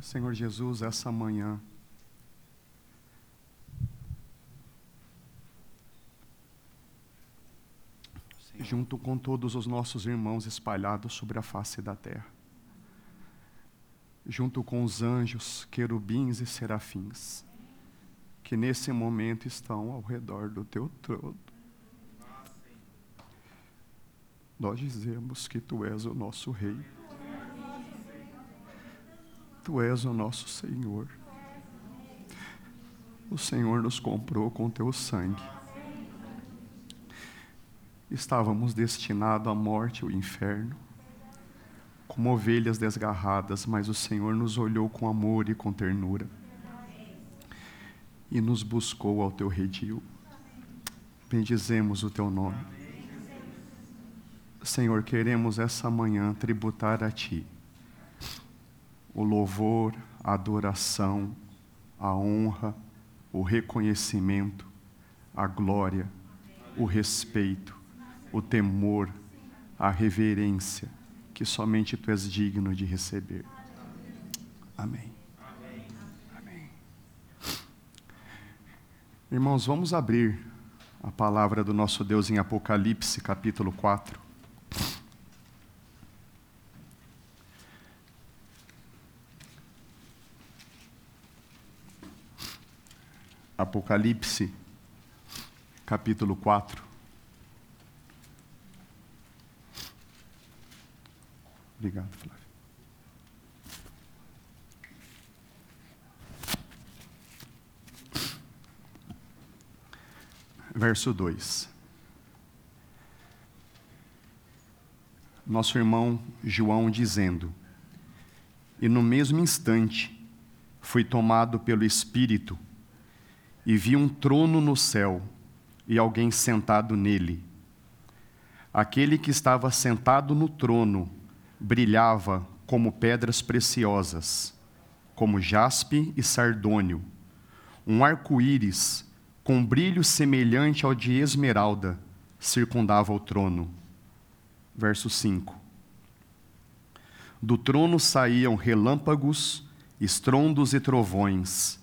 Senhor Jesus, essa manhã, junto com todos os nossos irmãos espalhados sobre a face da terra, junto com os anjos, querubins e serafins, que nesse momento estão ao redor do teu trono. Nós dizemos que tu és o nosso Rei, tu és o nosso Senhor. O Senhor nos comprou com teu sangue estávamos destinados à morte e ao inferno, como ovelhas desgarradas, mas o Senhor nos olhou com amor e com ternura e nos buscou ao teu redil. Bendizemos o teu nome. Senhor, queremos essa manhã tributar a Ti o louvor, a adoração, a honra, o reconhecimento, a glória, o respeito, o temor, a reverência que somente tu és digno de receber. Amém. Amém. Irmãos, vamos abrir a palavra do nosso Deus em Apocalipse, capítulo 4. Apocalipse, capítulo 4. Obrigado, Flávio. Verso 2. Nosso irmão João dizendo: E no mesmo instante fui tomado pelo Espírito e vi um trono no céu e alguém sentado nele. Aquele que estava sentado no trono brilhava como pedras preciosas, como jaspe e sardônio, um arco-íris com brilho semelhante ao de esmeralda circundava o trono. Verso 5. Do trono saíam relâmpagos, estrondos e trovões,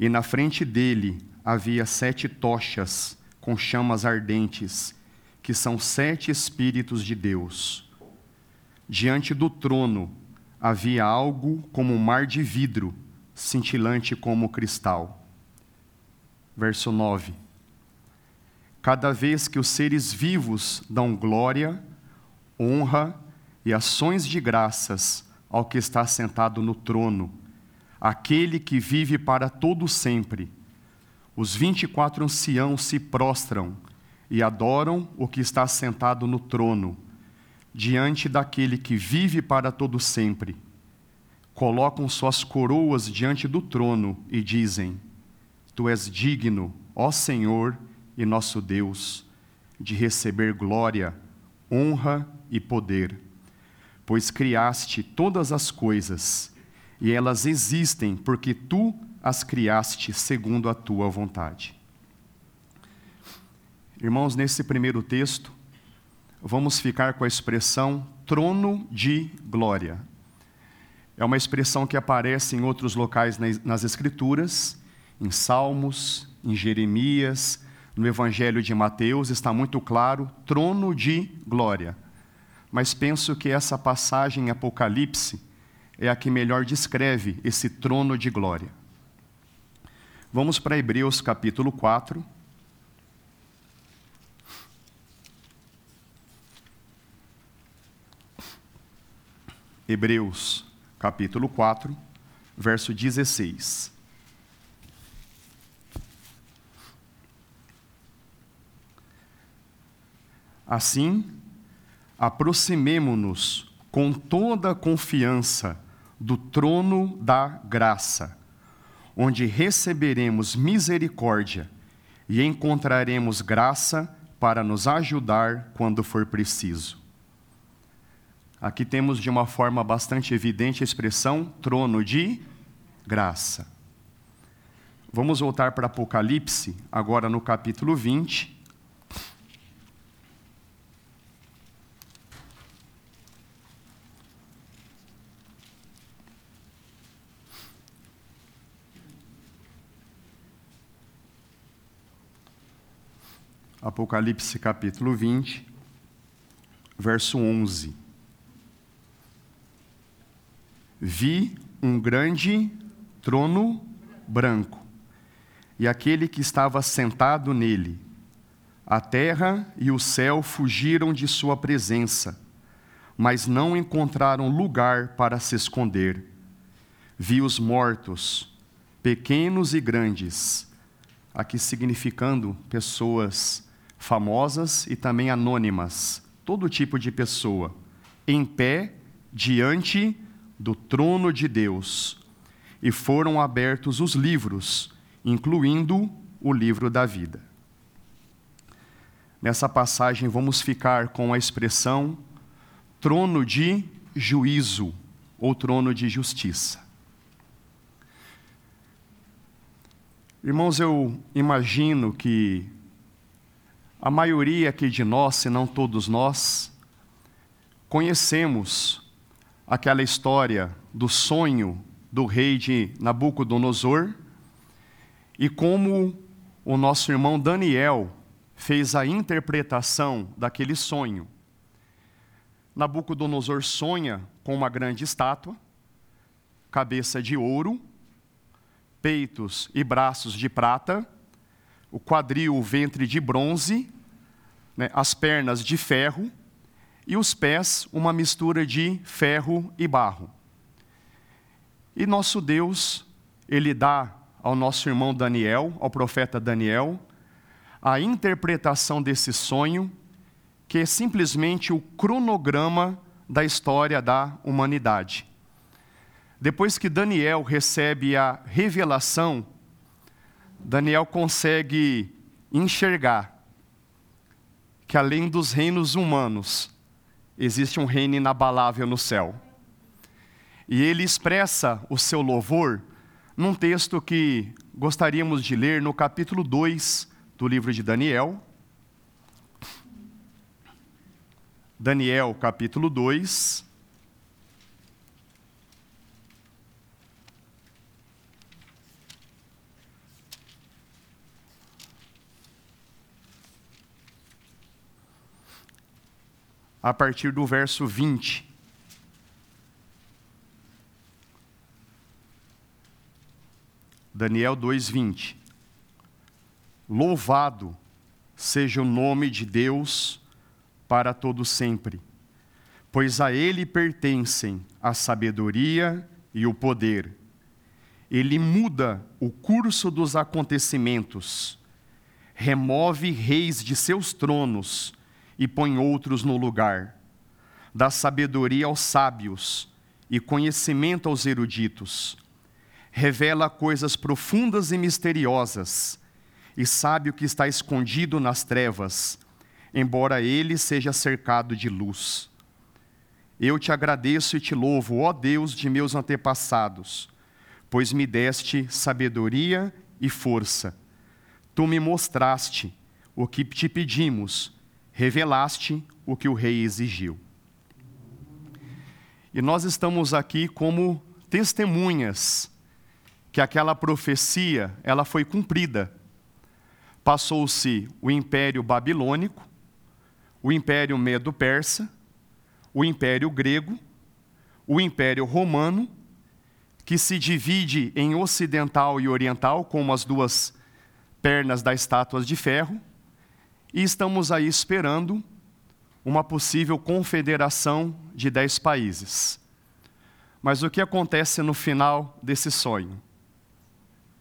e na frente dele havia sete tochas com chamas ardentes, que são sete Espíritos de Deus. Diante do trono havia algo como um mar de vidro, cintilante como cristal. Verso 9. Cada vez que os seres vivos dão glória, honra e ações de graças ao que está sentado no trono, aquele que vive para todo sempre, os vinte e quatro anciãos se prostram e adoram o que está sentado no trono diante daquele que vive para todo sempre, colocam suas coroas diante do trono e dizem: Tu és digno, ó Senhor e nosso Deus, de receber glória, honra e poder, pois criaste todas as coisas, e elas existem porque tu as criaste segundo a tua vontade. Irmãos, nesse primeiro texto, vamos ficar com a expressão trono de glória. É uma expressão que aparece em outros locais nas Escrituras, em Salmos, em Jeremias, no Evangelho de Mateus, está muito claro: trono de glória. Mas penso que essa passagem em Apocalipse é a que melhor descreve esse trono de glória. Vamos para Hebreus capítulo 4. Hebreus, capítulo 4, verso 16. Assim, aproximemo-nos com toda a confiança do trono da graça, onde receberemos misericórdia e encontraremos graça para nos ajudar quando for preciso. Aqui temos de uma forma bastante evidente a expressão trono de graça. Vamos voltar para Apocalipse, agora no capítulo 20. Apocalipse capítulo 20, verso 11. Vi um grande trono branco e aquele que estava sentado nele. A terra e o céu fugiram de sua presença, mas não encontraram lugar para se esconder. Vi os mortos, pequenos e grandes, aqui significando pessoas famosas e também anônimas, todo tipo de pessoa, em pé diante do trono de Deus. E foram abertos os livros, incluindo o livro da vida. Nessa passagem, vamos ficar com a expressão trono de juízo ou trono de justiça. Irmãos, eu imagino que a maioria aqui de nós, se não todos nós, conhecemos aquela história do sonho do rei de Nabucodonosor e como o nosso irmão Daniel fez a interpretação daquele sonho. Nabucodonosor sonha com uma grande estátua, cabeça de ouro, peitos e braços de prata o quadril, o ventre de bronze, né, as pernas de ferro e os pés, uma mistura de ferro e barro. E nosso Deus, Ele dá ao nosso irmão Daniel, ao profeta Daniel, a interpretação desse sonho, que é simplesmente o cronograma da história da humanidade. Depois que Daniel recebe a revelação Daniel consegue enxergar que além dos reinos humanos, existe um reino inabalável no céu. E ele expressa o seu louvor num texto que gostaríamos de ler no capítulo 2 do livro de Daniel. Daniel, capítulo 2. A partir do verso 20. Daniel 2:20. Louvado seja o nome de Deus para todo sempre, pois a ele pertencem a sabedoria e o poder. Ele muda o curso dos acontecimentos, remove reis de seus tronos e põe outros no lugar. Dá sabedoria aos sábios e conhecimento aos eruditos. Revela coisas profundas e misteriosas, e sabe o que está escondido nas trevas, embora ele seja cercado de luz. Eu te agradeço e te louvo, ó Deus de meus antepassados, pois me deste sabedoria e força. Tu me mostraste o que te pedimos revelaste o que o rei exigiu. E nós estamos aqui como testemunhas que aquela profecia, ela foi cumprida. Passou-se o Império Babilônico, o Império Medo-Persa, o Império Grego, o Império Romano, que se divide em ocidental e oriental, como as duas pernas das estátuas de ferro, e estamos aí esperando uma possível confederação de dez países. Mas o que acontece no final desse sonho?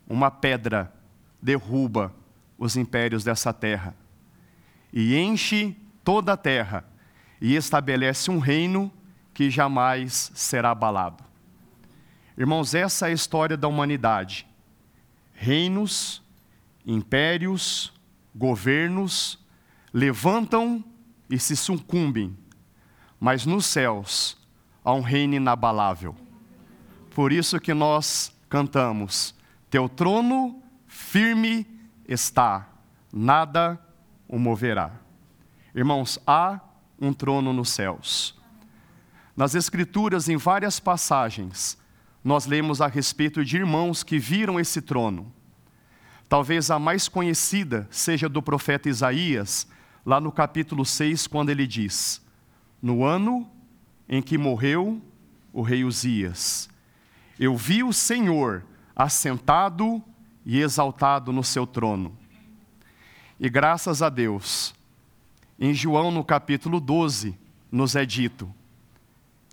Uma pedra derruba os impérios dessa terra e enche toda a terra e estabelece um reino que jamais será abalado. Irmãos, essa é a história da humanidade. Reinos, impérios, governos levantam e se sucumbem, mas nos céus há um reino inabalável. Por isso que nós cantamos: Teu trono firme está, nada o moverá. Irmãos, há um trono nos céus. Nas Escrituras, em várias passagens, nós lemos a respeito de irmãos que viram esse trono Talvez a mais conhecida seja do profeta Isaías, lá no capítulo 6, quando ele diz: No ano em que morreu o rei Uzias, eu vi o Senhor assentado e exaltado no seu trono. E graças a Deus, em João no capítulo 12, nos é dito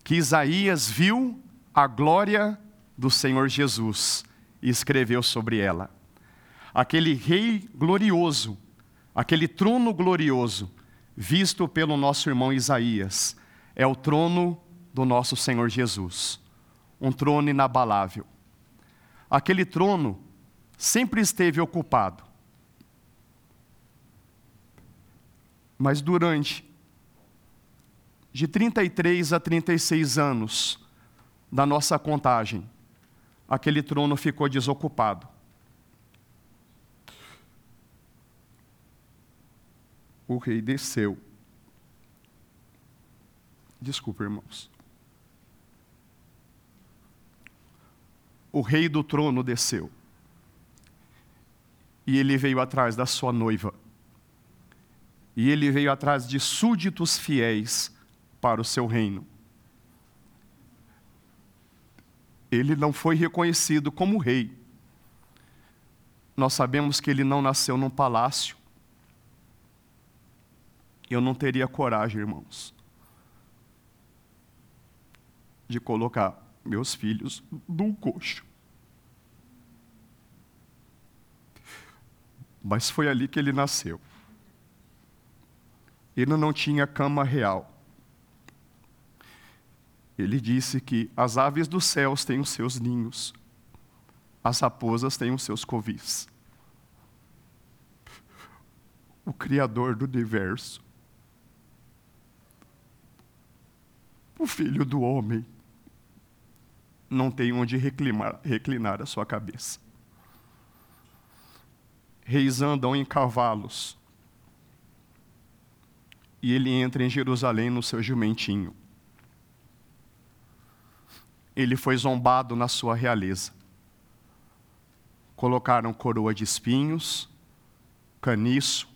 que Isaías viu a glória do Senhor Jesus e escreveu sobre ela. Aquele rei glorioso, aquele trono glorioso, visto pelo nosso irmão Isaías, é o trono do nosso Senhor Jesus, um trono inabalável. Aquele trono sempre esteve ocupado. Mas durante de 33 a 36 anos da nossa contagem, aquele trono ficou desocupado. O rei desceu. Desculpa, irmãos. O rei do trono desceu. E ele veio atrás da sua noiva. E ele veio atrás de súditos fiéis para o seu reino. ele não foi reconhecido como rei. Nós sabemos que ele não nasceu num palácio. Eu não teria coragem, irmãos, de colocar meus filhos num coxo. Mas foi ali que ele nasceu. Ele não tinha cama real. Ele disse que as aves dos céus têm os seus ninhos, as raposas têm os seus covis. O Criador do universo, o Filho do homem, não tem onde reclinar, reclinar a sua cabeça. Reis andam em cavalos, e ele entra em Jerusalém no seu jumentinho ele foi zombado na sua realeza. Colocaram coroa de espinhos, caniço,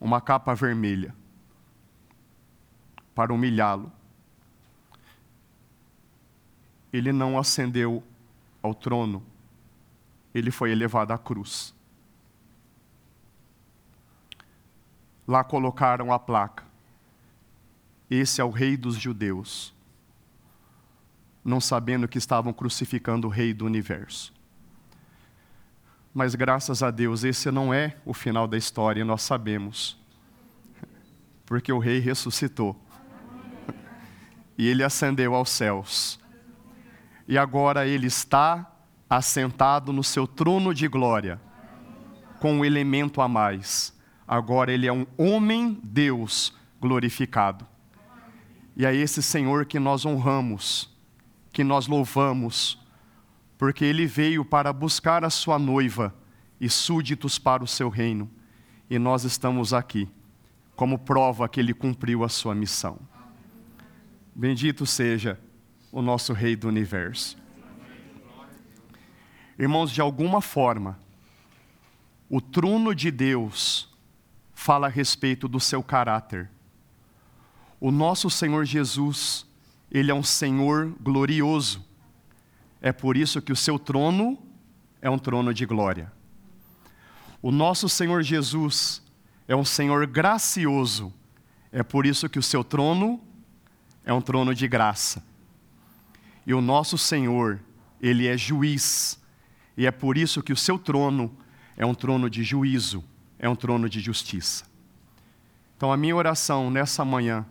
uma capa vermelha, para humilhá-lo. Ele não ascendeu ao trono, ele foi elevado à cruz. Lá colocaram a placa: Esse é o Rei dos Judeus não sabendo que estavam crucificando o Rei do universo. Mas graças a Deus, esse não é o final da história, nós sabemos. Porque o Rei ressuscitou. E ele ascendeu aos céus. E agora ele está assentado no seu trono de glória, com um elemento a mais. Agora ele é um homem-deus glorificado. E é esse Senhor que nós honramos que nós louvamos, porque ele veio para buscar a sua noiva e súditos para o seu reino, e nós estamos aqui como prova que ele cumpriu a sua missão. Bendito seja o nosso Rei do universo. Irmãos, de alguma forma, o trono de Deus fala a respeito do seu caráter. O nosso Senhor Jesus ele é um Senhor glorioso. É por isso que o seu trono é um trono de glória. O nosso Senhor Jesus é um Senhor gracioso. É por isso que o seu trono é um trono de graça. E o nosso Senhor, ele é juiz. E é por isso que o seu trono é um trono de juízo, é um trono de justiça. Então a minha oração nessa manhã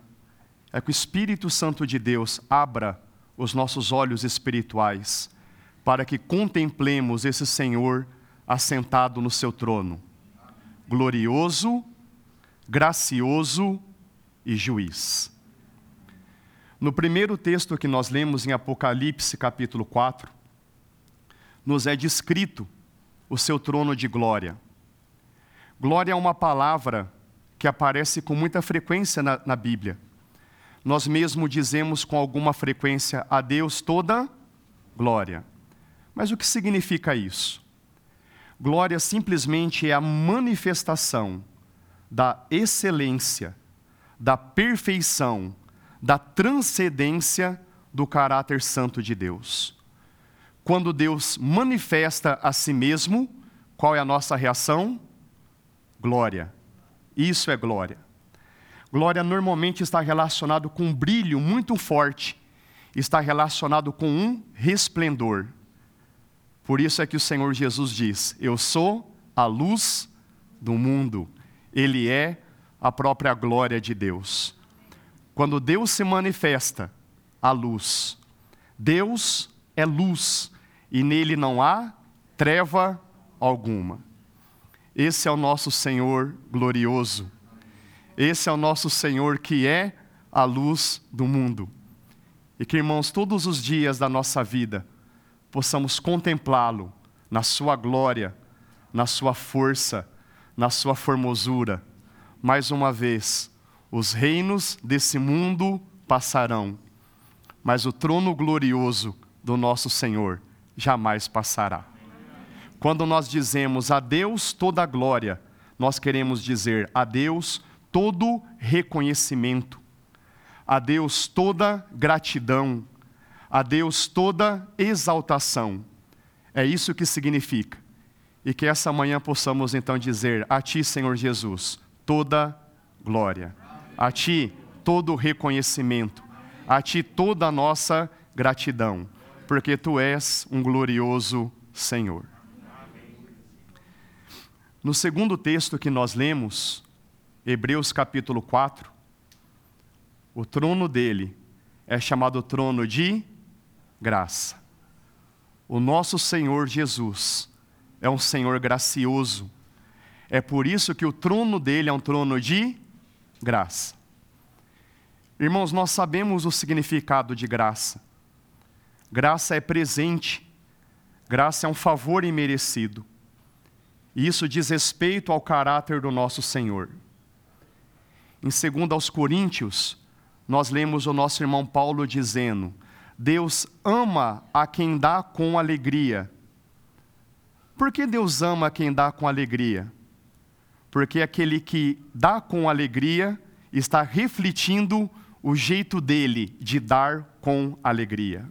é que o Espírito Santo de Deus abra os nossos olhos espirituais para que contemplemos esse Senhor assentado no seu trono, glorioso, gracioso e juiz. No primeiro texto que nós lemos em Apocalipse, capítulo 4, nos é descrito o seu trono de glória. Glória é uma palavra que aparece com muita frequência na, na Bíblia nós mesmo dizemos com alguma frequência a Deus toda glória. Mas o que significa isso? Glória simplesmente é a manifestação da excelência, da perfeição, da transcendência do caráter santo de Deus. Quando Deus manifesta a si mesmo, qual é a nossa reação? Glória. Isso é glória. Glória normalmente está relacionado com um brilho muito forte, está relacionado com um resplendor. Por isso é que o Senhor Jesus diz: Eu sou a luz do mundo. Ele é a própria glória de Deus. Quando Deus se manifesta, a luz. Deus é luz e nele não há treva alguma. Esse é o nosso Senhor glorioso. Esse é o nosso Senhor que é a luz do mundo. E que, irmãos, todos os dias da nossa vida possamos contemplá-lo na sua glória, na sua força, na sua formosura. Mais uma vez, os reinos desse mundo passarão, mas o trono glorioso do nosso Senhor jamais passará. Quando nós dizemos a Deus toda a glória, nós queremos dizer a Deus todo reconhecimento, a Deus toda gratidão, a Deus toda exaltação. É isso que significa. E que essa manhã possamos então dizer a Ti, Senhor Jesus, toda glória, a Ti todo reconhecimento, a Ti toda a nossa gratidão, porque Tu és um glorioso Senhor. No segundo texto que nós lemos, Hebreus capítulo 4, o trono dele é chamado trono de graça. O nosso Senhor Jesus é um Senhor gracioso. É por isso que o trono dele é um trono de graça. Irmãos, nós sabemos o significado de graça. Graça é presente, graça é um favor imerecido. E isso diz respeito ao caráter do nosso Senhor. Em 2 aos Coríntios, nós lemos o nosso irmão Paulo dizendo: Deus ama a quem dá com alegria. Por que Deus ama quem dá com alegria? Porque aquele que dá com alegria está refletindo o jeito dele de dar com alegria.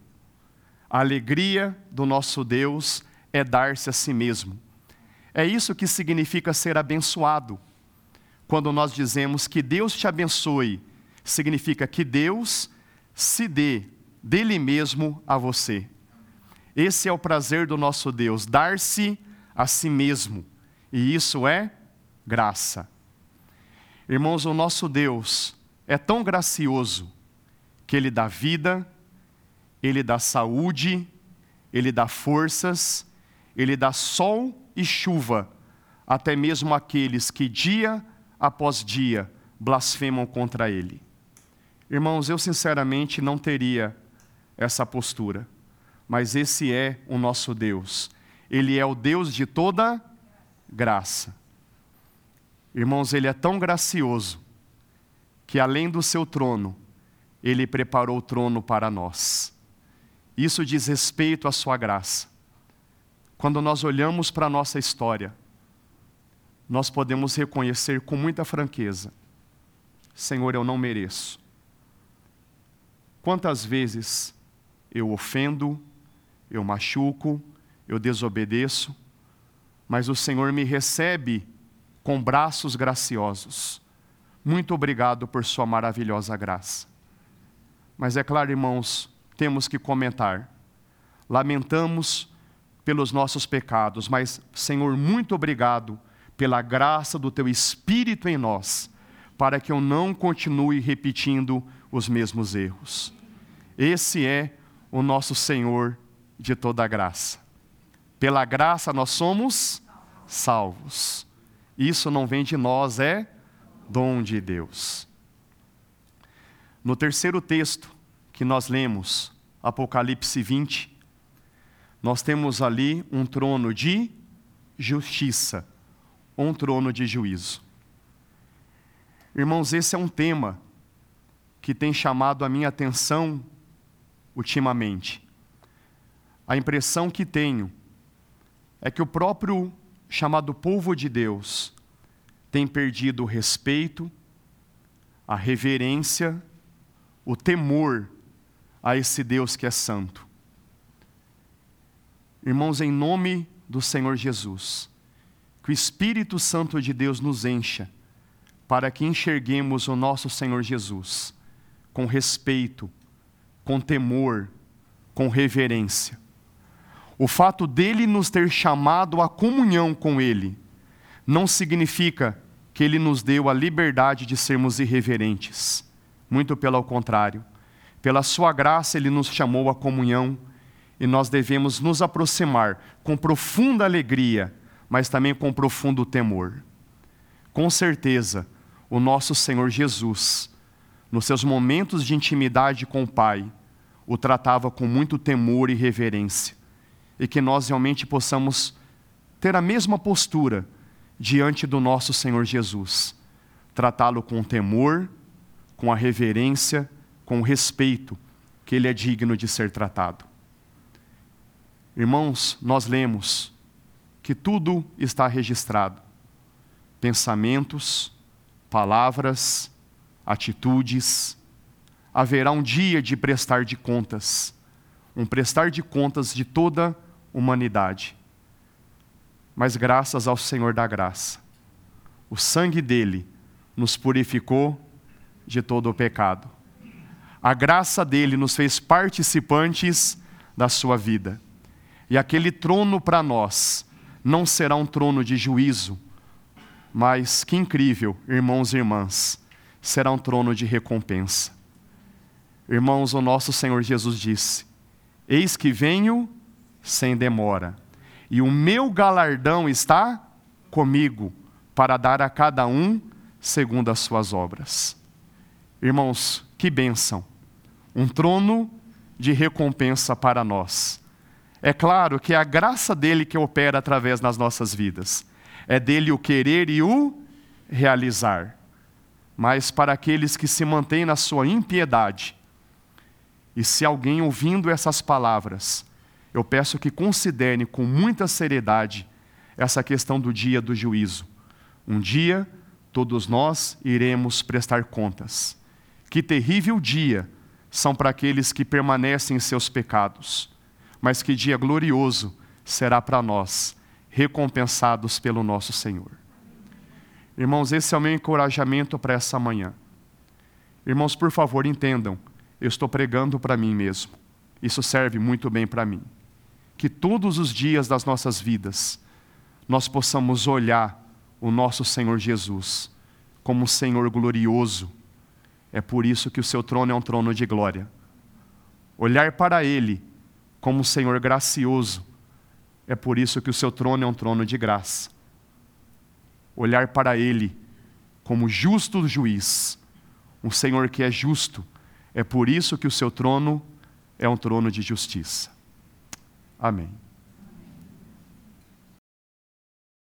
A alegria do nosso Deus é dar-se a si mesmo. É isso que significa ser abençoado. Quando nós dizemos que Deus te abençoe, significa que Deus se dê dele mesmo a você. Esse é o prazer do nosso Deus, dar-se a si mesmo. E isso é graça. Irmãos, o nosso Deus é tão gracioso que Ele dá vida, Ele dá saúde, Ele dá forças, Ele dá sol e chuva, até mesmo aqueles que dia após dia blasfemam contra ele. Irmãos, eu sinceramente não teria essa postura, mas esse é o nosso Deus. Ele é o Deus de toda graça. Irmãos, ele é tão gracioso que além do seu trono, ele preparou o trono para nós. Isso diz respeito à sua graça. Quando nós olhamos para a nossa história, nós podemos reconhecer com muita franqueza: Senhor, eu não mereço. Quantas vezes eu ofendo, eu machuco, eu desobedeço, mas o Senhor me recebe com braços graciosos. Muito obrigado por Sua maravilhosa graça. Mas é claro, irmãos, temos que comentar. Lamentamos pelos nossos pecados, mas, Senhor, muito obrigado pela graça do teu Espírito em nós, para que eu não continue repetindo os mesmos erros. Esse é o nosso Senhor de toda graça. Pela graça nós somos salvos. Isso não vem de nós, é dom de Deus. No terceiro texto que nós lemos, Apocalipse 20, nós temos ali um trono de justiça um trono de juízo. Irmãos, esse é um tema que tem chamado a minha atenção ultimamente. A impressão que tenho é que o próprio chamado povo de Deus tem perdido o respeito, a reverência, o temor a esse Deus que é santo. Irmãos, em nome do Senhor Jesus, que o Espírito Santo de Deus nos encha, para que enxerguemos o nosso Senhor Jesus com respeito, com temor, com reverência. O fato dele nos ter chamado à comunhão com ele não significa que ele nos deu a liberdade de sermos irreverentes. Muito pelo contrário. Pela sua graça, ele nos chamou à comunhão e nós devemos nos aproximar com profunda alegria, mas também com profundo temor. Com certeza, o nosso Senhor Jesus, nos seus momentos de intimidade com o Pai, o tratava com muito temor e reverência, e que nós realmente possamos ter a mesma postura diante do nosso Senhor Jesus, tratá-lo com temor, com a reverência, com o respeito que ele é digno de ser tratado. Irmãos, nós lemos que tudo está registrado: pensamentos, palavras, atitudes. Haverá um dia de prestar de contas, um prestar de contas de toda a humanidade. Mas graças ao Senhor da graça, o sangue dele nos purificou de todo o pecado. A graça dele nos fez participantes da sua vida. E aquele trono para nós não será um trono de juízo, mas que incrível, irmãos e irmãs, será um trono de recompensa. Irmãos, o nosso Senhor Jesus disse: Eis que venho sem demora, e o meu galardão está comigo, para dar a cada um segundo as suas obras. Irmãos, que bênção! Um trono de recompensa para nós. É claro que é a graça dele que opera através das nossas vidas. É dele o querer e o realizar. Mas para aqueles que se mantêm na sua impiedade, e se alguém ouvindo essas palavras, eu peço que considere com muita seriedade essa questão do dia do juízo. Um dia, todos nós iremos prestar contas. Que terrível dia são para aqueles que permanecem em seus pecados, mas que dia glorioso será para nós recompensados pelo nosso Senhor. Irmãos, esse é o meu encorajamento para essa manhã. Irmãos, por favor, entendam, eu estou pregando para mim mesmo. Isso serve muito bem para mim. Que todos os dias das nossas vidas nós possamos olhar o nosso Senhor Jesus como um Senhor glorioso. É por isso que o seu trono é um trono de glória. Olhar para Ele como um Senhor gracioso é por isso que o seu trono é um trono de graça. Olhar para Ele como justo juiz, um Senhor que é justo, é por isso que o seu trono é um trono de justiça. Amém.